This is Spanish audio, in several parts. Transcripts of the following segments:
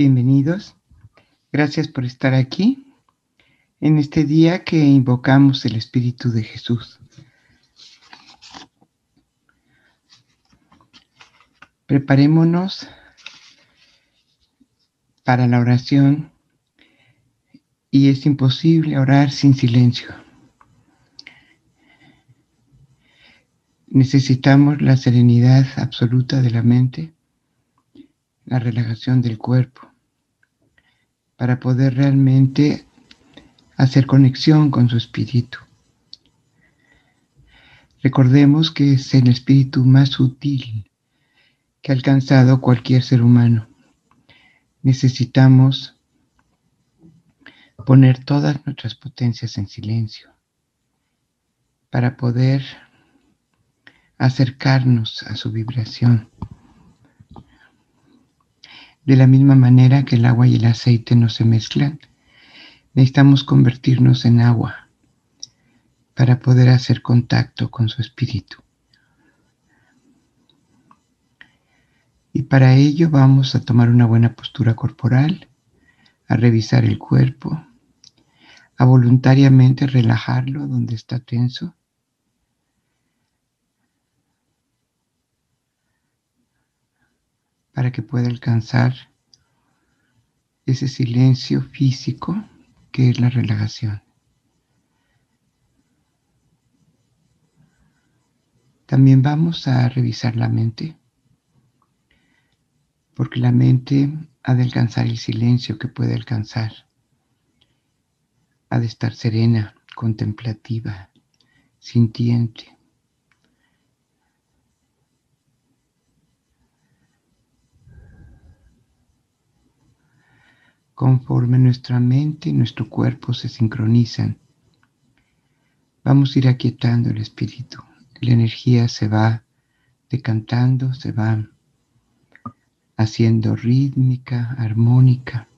Bienvenidos. Gracias por estar aquí en este día que invocamos el Espíritu de Jesús. Preparémonos para la oración y es imposible orar sin silencio. Necesitamos la serenidad absoluta de la mente, la relajación del cuerpo, para poder realmente hacer conexión con su espíritu. Recordemos que es el espíritu más sutil que ha alcanzado cualquier ser humano. Necesitamos poner todas nuestras potencias en silencio para poder acercarnos a su vibración. De la misma manera que el agua y el aceite no se mezclan, necesitamos convertirnos en agua para poder hacer contacto con su espíritu. Y para ello vamos a tomar una buena postura corporal, a revisar el cuerpo, a voluntariamente relajarlo donde está tenso para que pueda alcanzar ese silencio físico que es la relajación. También vamos a revisar la mente, porque la mente ha de alcanzar el silencio que puede alcanzar, ha de estar serena, contemplativa, sintiente. Conforme nuestra mente y nuestro cuerpo se sincronizan, vamos a ir aquietando el espíritu. La energía se va decantando, se va haciendo rítmica, armónica.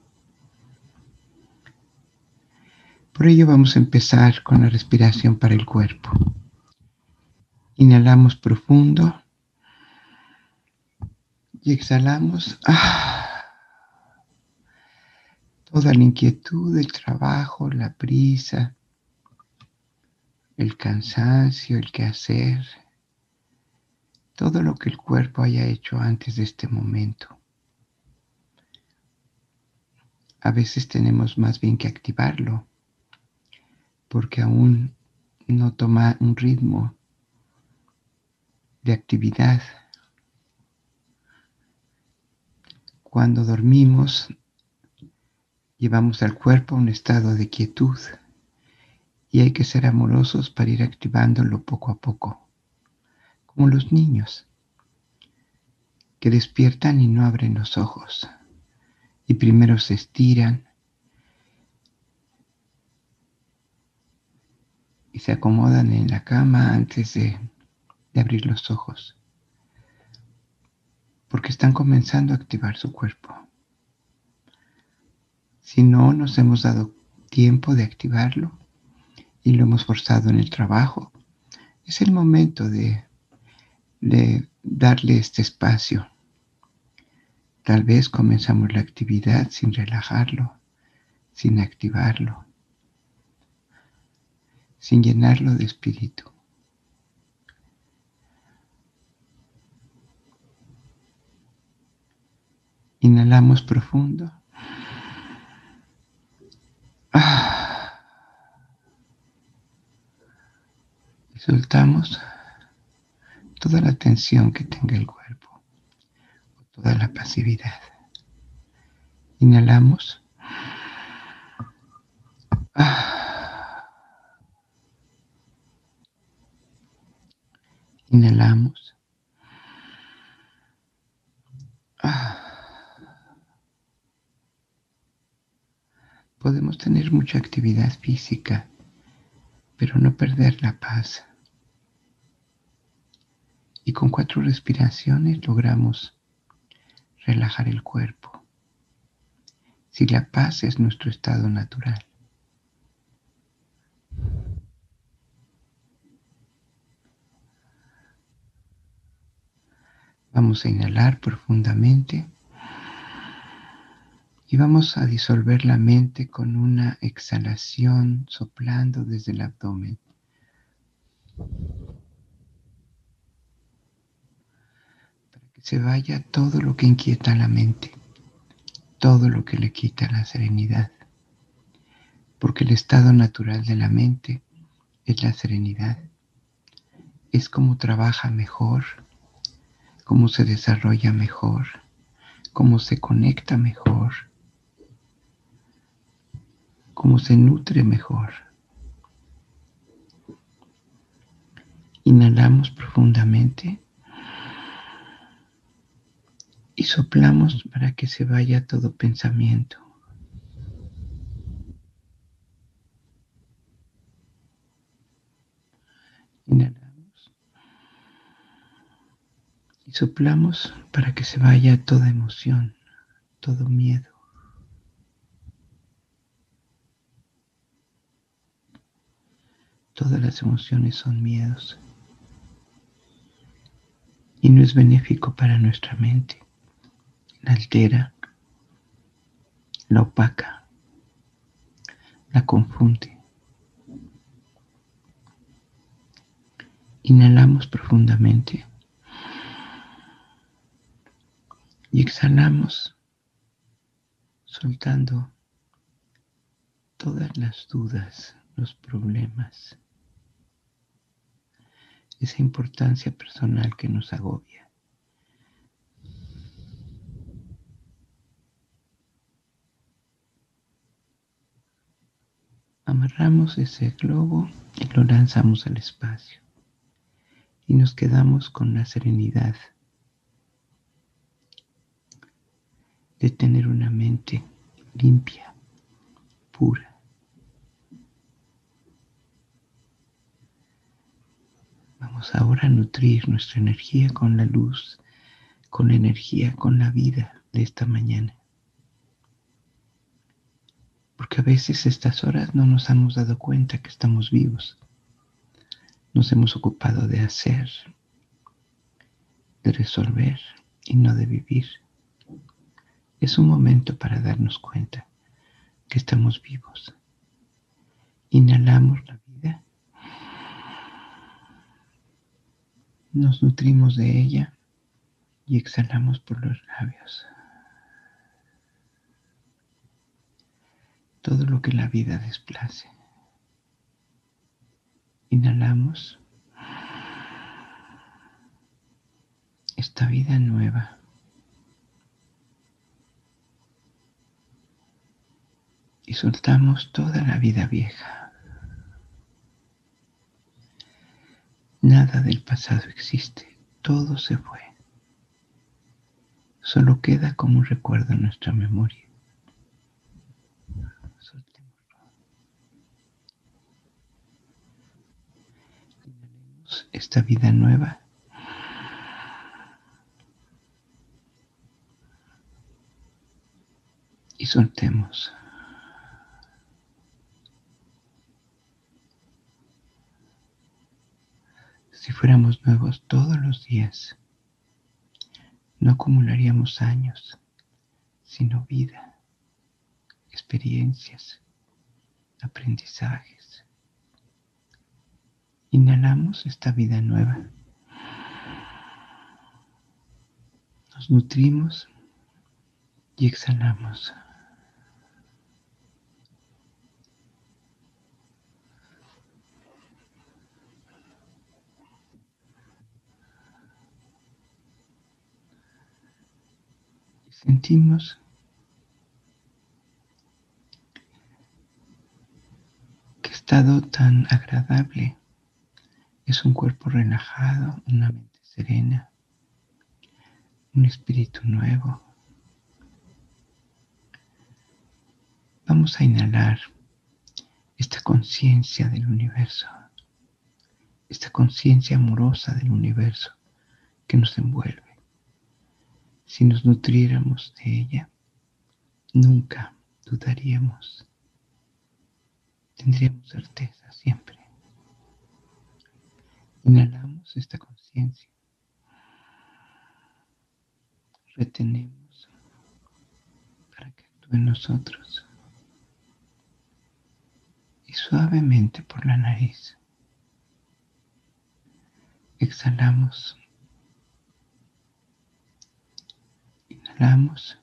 Por ello vamos a empezar con la respiración para el cuerpo. Inhalamos profundo y exhalamos. ¡Ah! Toda la inquietud, el trabajo, la prisa, el cansancio, el quehacer, todo lo que el cuerpo haya hecho antes de este momento. A veces tenemos más bien que activarlo, porque aún no toma un ritmo de actividad. Cuando dormimos Llevamos al cuerpo a un estado de quietud y hay que ser amorosos para ir activándolo poco a poco, como los niños que despiertan y no abren los ojos y primero se estiran y se acomodan en la cama antes de, de abrir los ojos, porque están comenzando a activar su cuerpo. Si no nos hemos dado tiempo de activarlo y lo hemos forzado en el trabajo, es el momento de, darle este espacio. Tal vez comenzamos la actividad sin relajarlo, sin activarlo, sin llenarlo de espíritu. Inhalamos profundo. Y soltamos toda la tensión que tenga el cuerpo, toda la pasividad. Inhalamos. Inhalamos. Podemos tener mucha actividad física, pero no perder la paz. Y con cuatro respiraciones logramos relajar el cuerpo. Si la paz es nuestro estado natural. Vamos a inhalar profundamente. Y vamos a disolver la mente con una exhalación soplando desde el abdomen. Para que se vaya todo lo que inquieta la mente, todo lo que le quita la serenidad. Porque el estado natural de la mente es la serenidad. Es como trabaja mejor, cómo se desarrolla mejor, cómo se conecta mejor cómo se nutre mejor. Inhalamos profundamente y soplamos para que se vaya todo pensamiento. Inhalamos y soplamos para que se vaya toda emoción, todo miedo. Todas las emociones son miedos. Y no es benéfico para nuestra mente. La altera, la opaca, la confunde. Inhalamos profundamente y exhalamos soltando todas las dudas, los problemas, esa importancia personal que nos agobia. Amarramos ese globo y lo lanzamos al espacio. Y nos quedamos con la serenidad de tener una mente limpia, pura. Ahora nutrir nuestra energía con la luz, con la energía, con la vida de esta mañana. Porque a veces estas horas no nos hemos dado cuenta que estamos vivos. Nos hemos ocupado de hacer, de resolver y no de vivir. Es un momento para darnos cuenta que estamos vivos. Inhalamos la vida Nos nutrimos de ella y exhalamos por los labios. Todo lo que la vida desplace. Inhalamos esta vida nueva. Y soltamos toda la vida vieja. Nada del pasado existe, todo se fue. Solo queda como un recuerdo en nuestra memoria. Esta vida nueva. Y soltemos. Si fuéramos nuevos todos los días, no acumularíamos años, sino vida, experiencias, aprendizajes. Inhalamos esta vida nueva. Nos nutrimos y exhalamos. Sentimos qué estado tan agradable. Es un cuerpo relajado, una mente serena, un espíritu nuevo. Vamos a inhalar esta conciencia del universo, esta conciencia amorosa del universo que nos envuelve si nos nutriéramos de ella, nunca dudaríamos. Tendríamos certeza siempre. Inhalamos esta conciencia. Retenemos para que actúe en nosotros y suavemente por la nariz. Exhalamos. Inhalamos.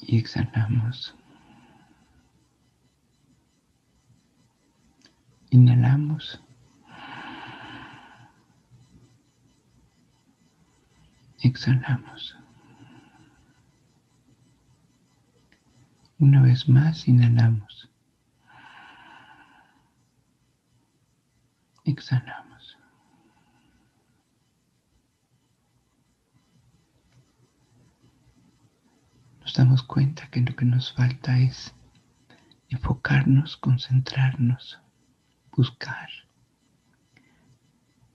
Y exhalamos. Inhalamos. Exhalamos. Una vez más, inhalamos. Exhalamos. Nos damos cuenta que lo que nos falta es enfocarnos, concentrarnos, buscar,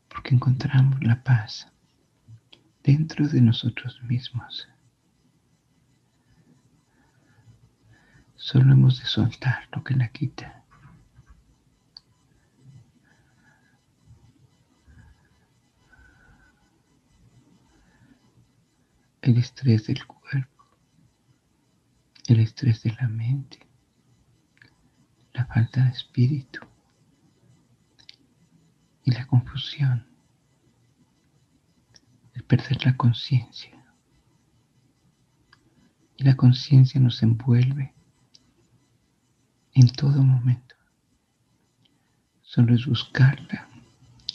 porque encontramos la paz dentro de nosotros mismos. Solo hemos de soltar lo que la quita. El estrés del cuerpo, el estrés de la mente, la falta de espíritu y la confusión, el perder la conciencia. Y la conciencia nos envuelve en todo momento. Solo es buscarla,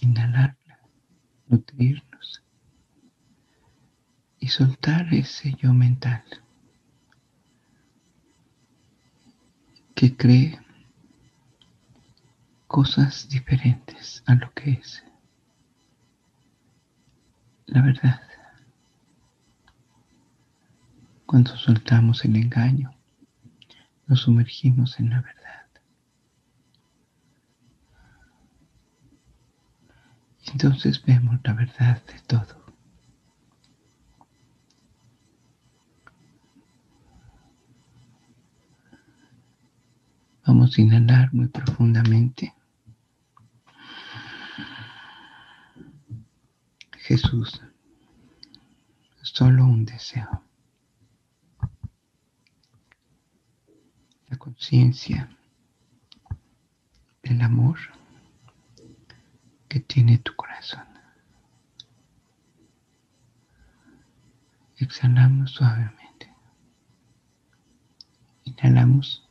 inhalarla, nutrirnos y soltar ese yo mental que cree cosas diferentes a lo que es. La verdad, cuando soltamos el engaño, nos sumergimos en la verdad. Entonces vemos la verdad de todo. Vamos a inhalar muy profundamente. Jesús, solo un deseo. conciencia del amor que tiene tu corazón. Exhalamos suavemente. Inhalamos.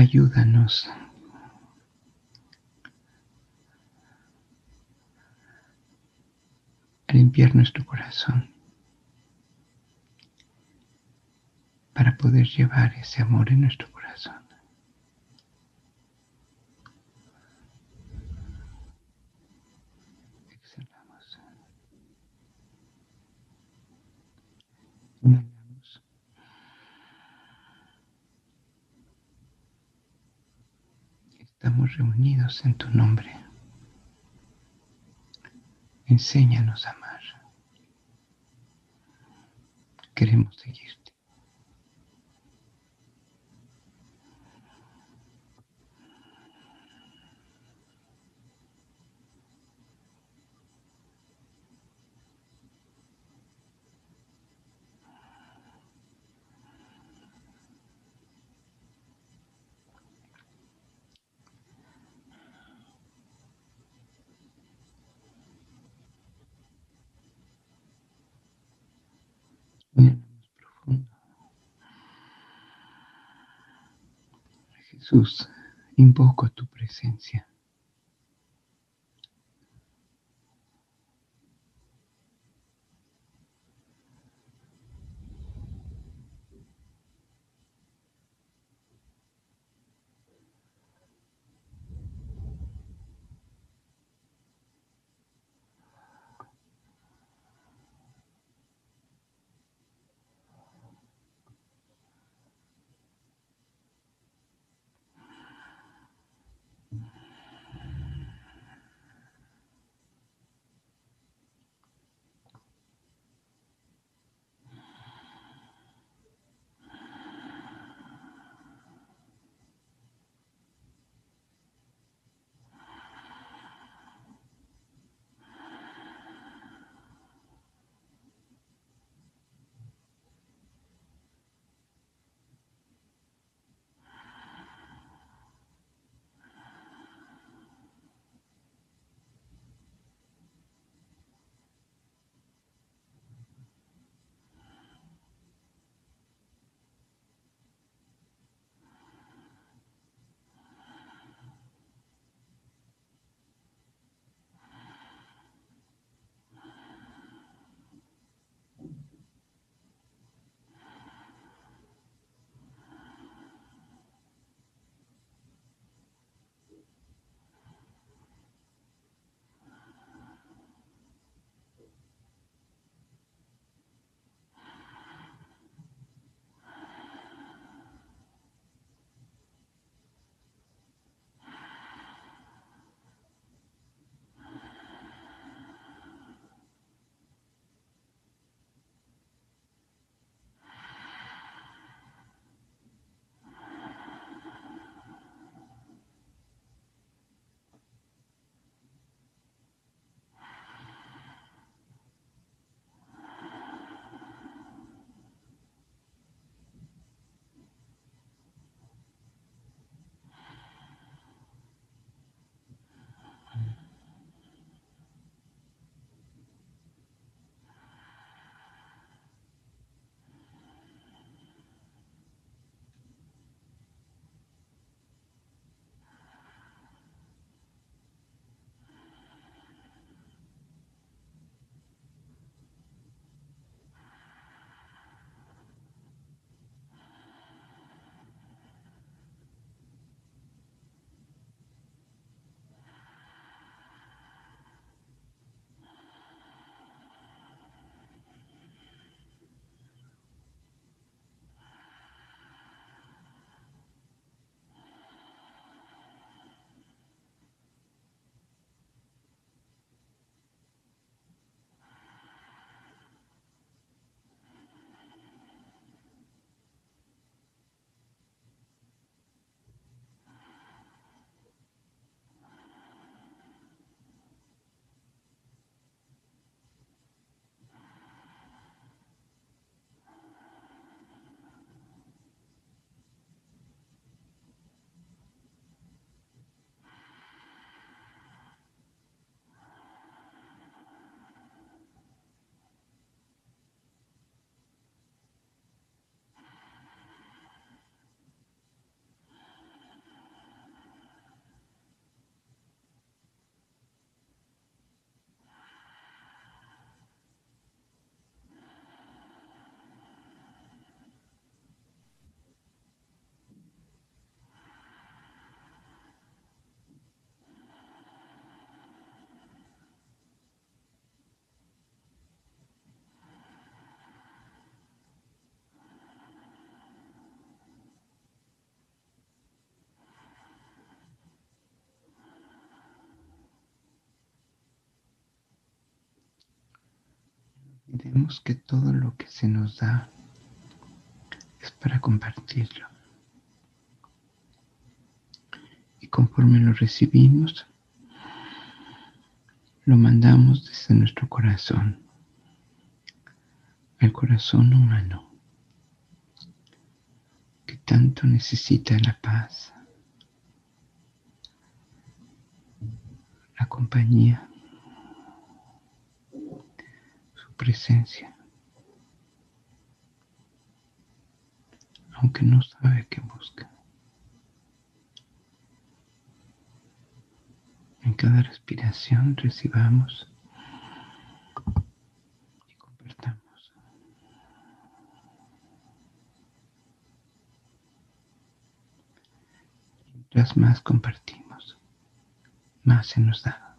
Ayúdanos a limpiar nuestro corazón para poder llevar ese amor en nuestro corazón. Exhalamos. Inhalamos. Estamos reunidos en tu nombre. Enséñanos a amar. Queremos seguir. Jesús, invoco tu presencia. Olvidemos que todo lo que se nos da es para compartirlo. Y conforme lo recibimos, lo mandamos desde nuestro corazón, el corazón humano, que tanto necesita la paz, la compañía, su presencia, aunque no sabe qué busca. En cada respiración recibamos y compartamos. Mientras más compartimos, más se nos da.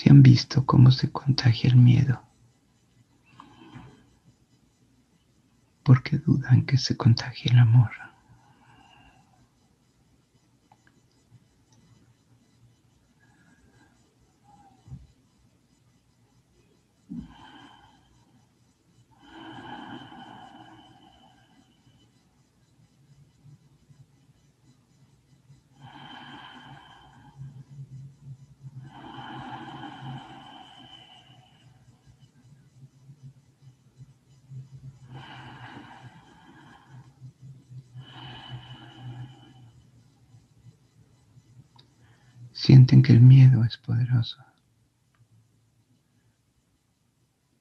Si han visto cómo se contagia el miedo, ¿por qué dudan que se contagie el amor? Sienten que el miedo es poderoso,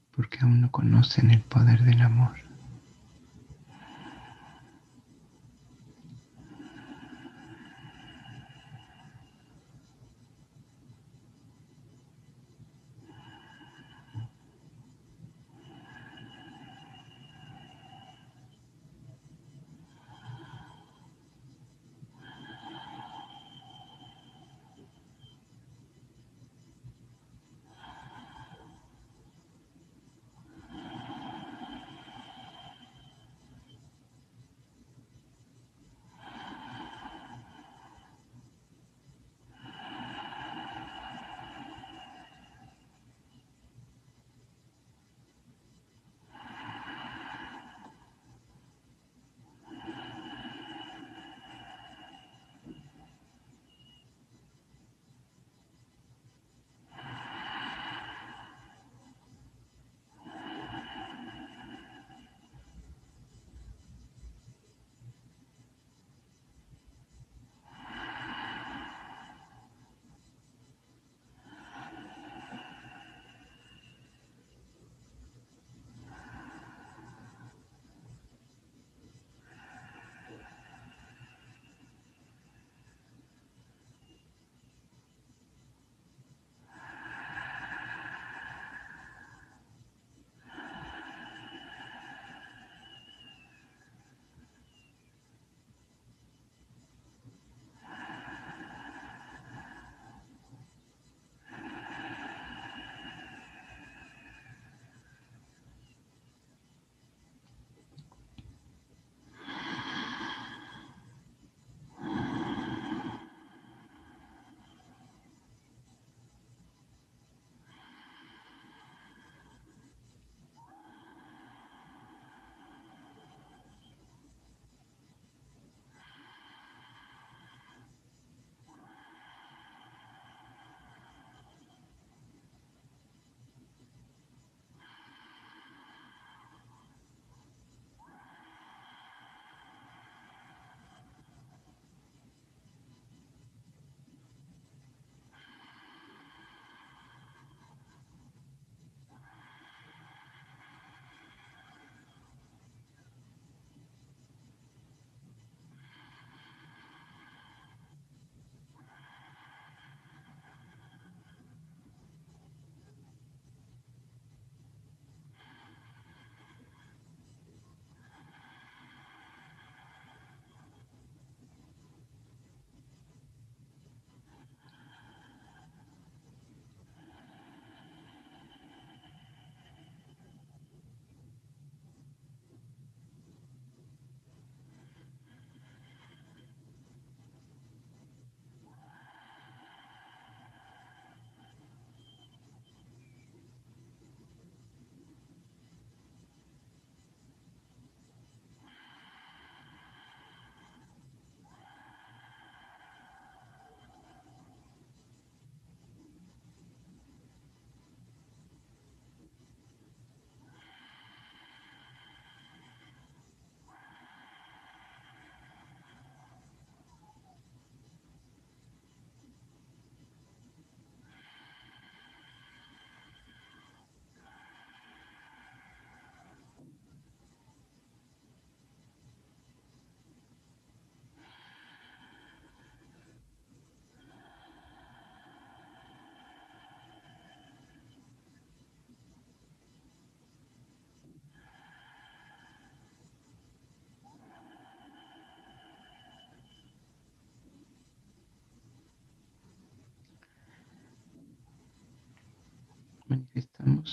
porque aún no conocen el poder del amor.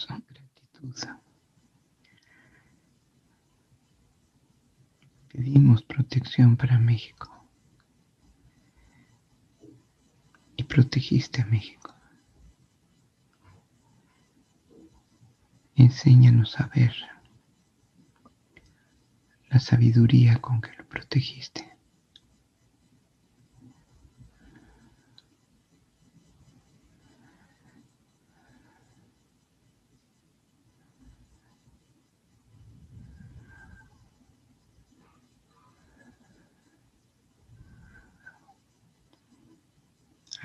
Gratitud. Pedimos protección para México. Y protegiste a México. Enséñanos a ver la sabiduría con que lo protegiste.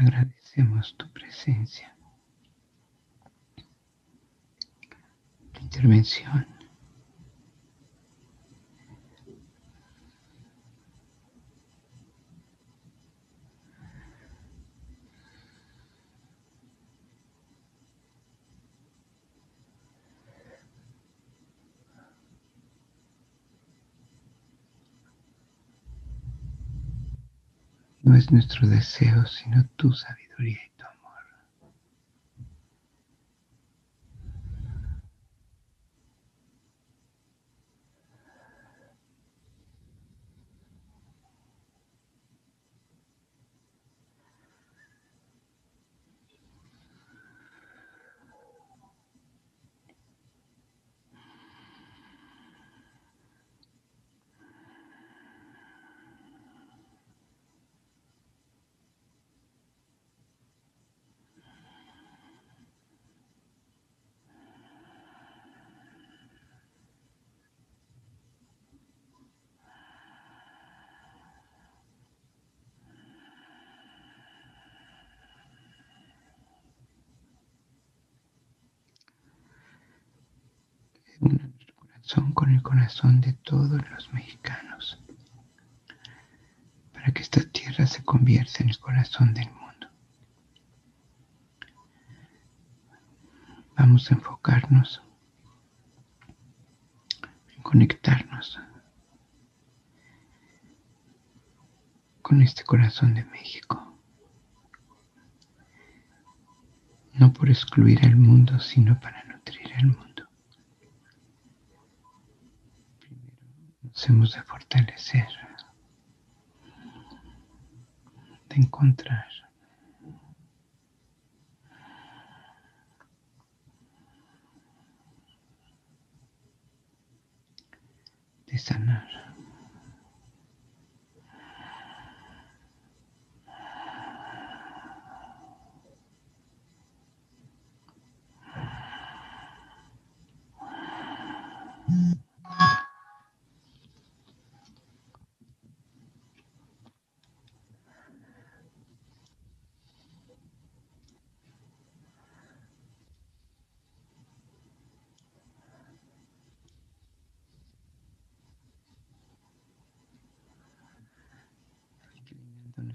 Agradecemos tu presencia, tu intervención. Es nuestro deseo, sino tu sabiduría y tu Corazón con el corazón de todos los mexicanos, para que esta tierra se convierta en el corazón del mundo. Vamos a enfocarnos en conectarnos con este corazón de México. No por excluir al mundo, sino para nutrir al mundo. Hemos de fortalecer, de encontrar. de sanar.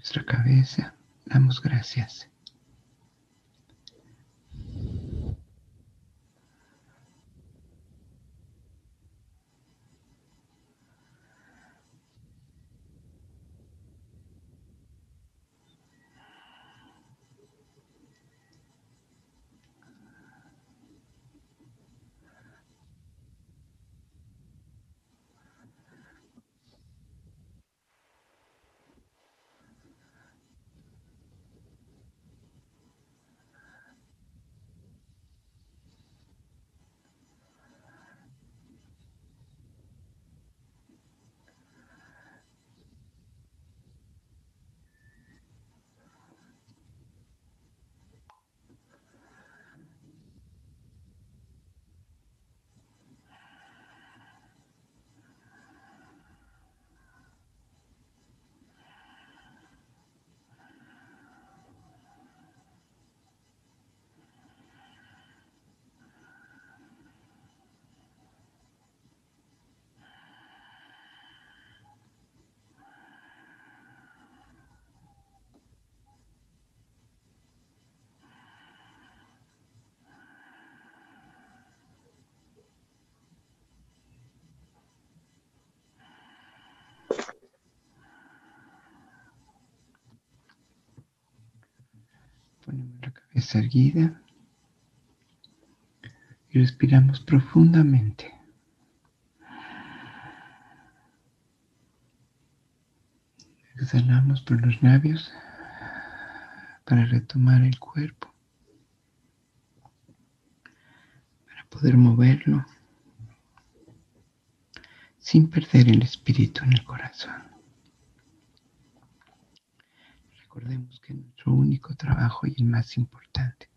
Nuestra cabeza, damos gracias. Cabeza erguida Y respiramos profundamente. Exhalamos por los labios para retomar el cuerpo, para poder moverlo sin perder el espíritu en el corazón. Recordemos que nuestro único trabajo y el más importante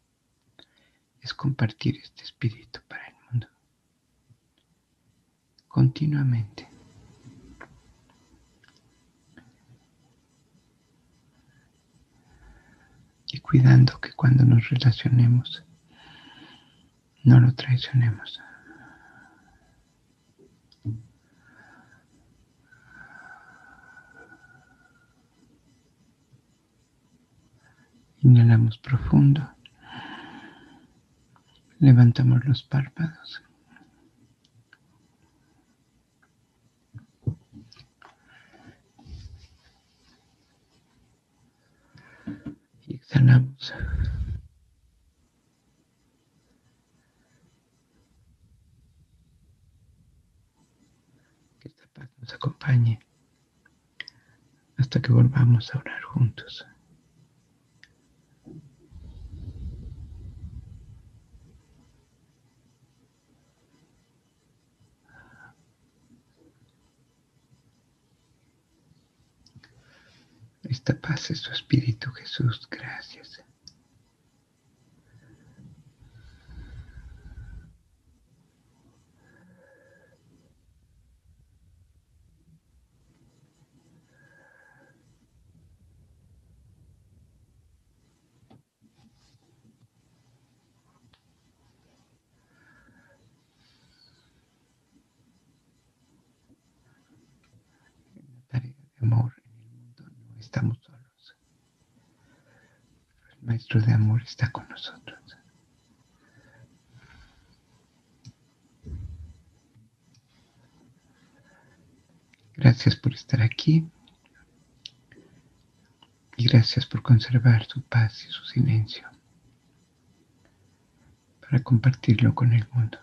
es compartir este espíritu para el mundo. Continuamente. Y cuidando que cuando nos relacionemos no lo traicionemos. Inhalamos profundo. Levantamos los párpados. Y exhalamos. Que esta paz nos acompañe hasta que volvamos a orar juntos. Esta paz es tu Espíritu Jesús. Gracias. estamos solos. El Maestro de Amor está con nosotros. Gracias por estar aquí y gracias por conservar su paz y su silencio para compartirlo con el mundo.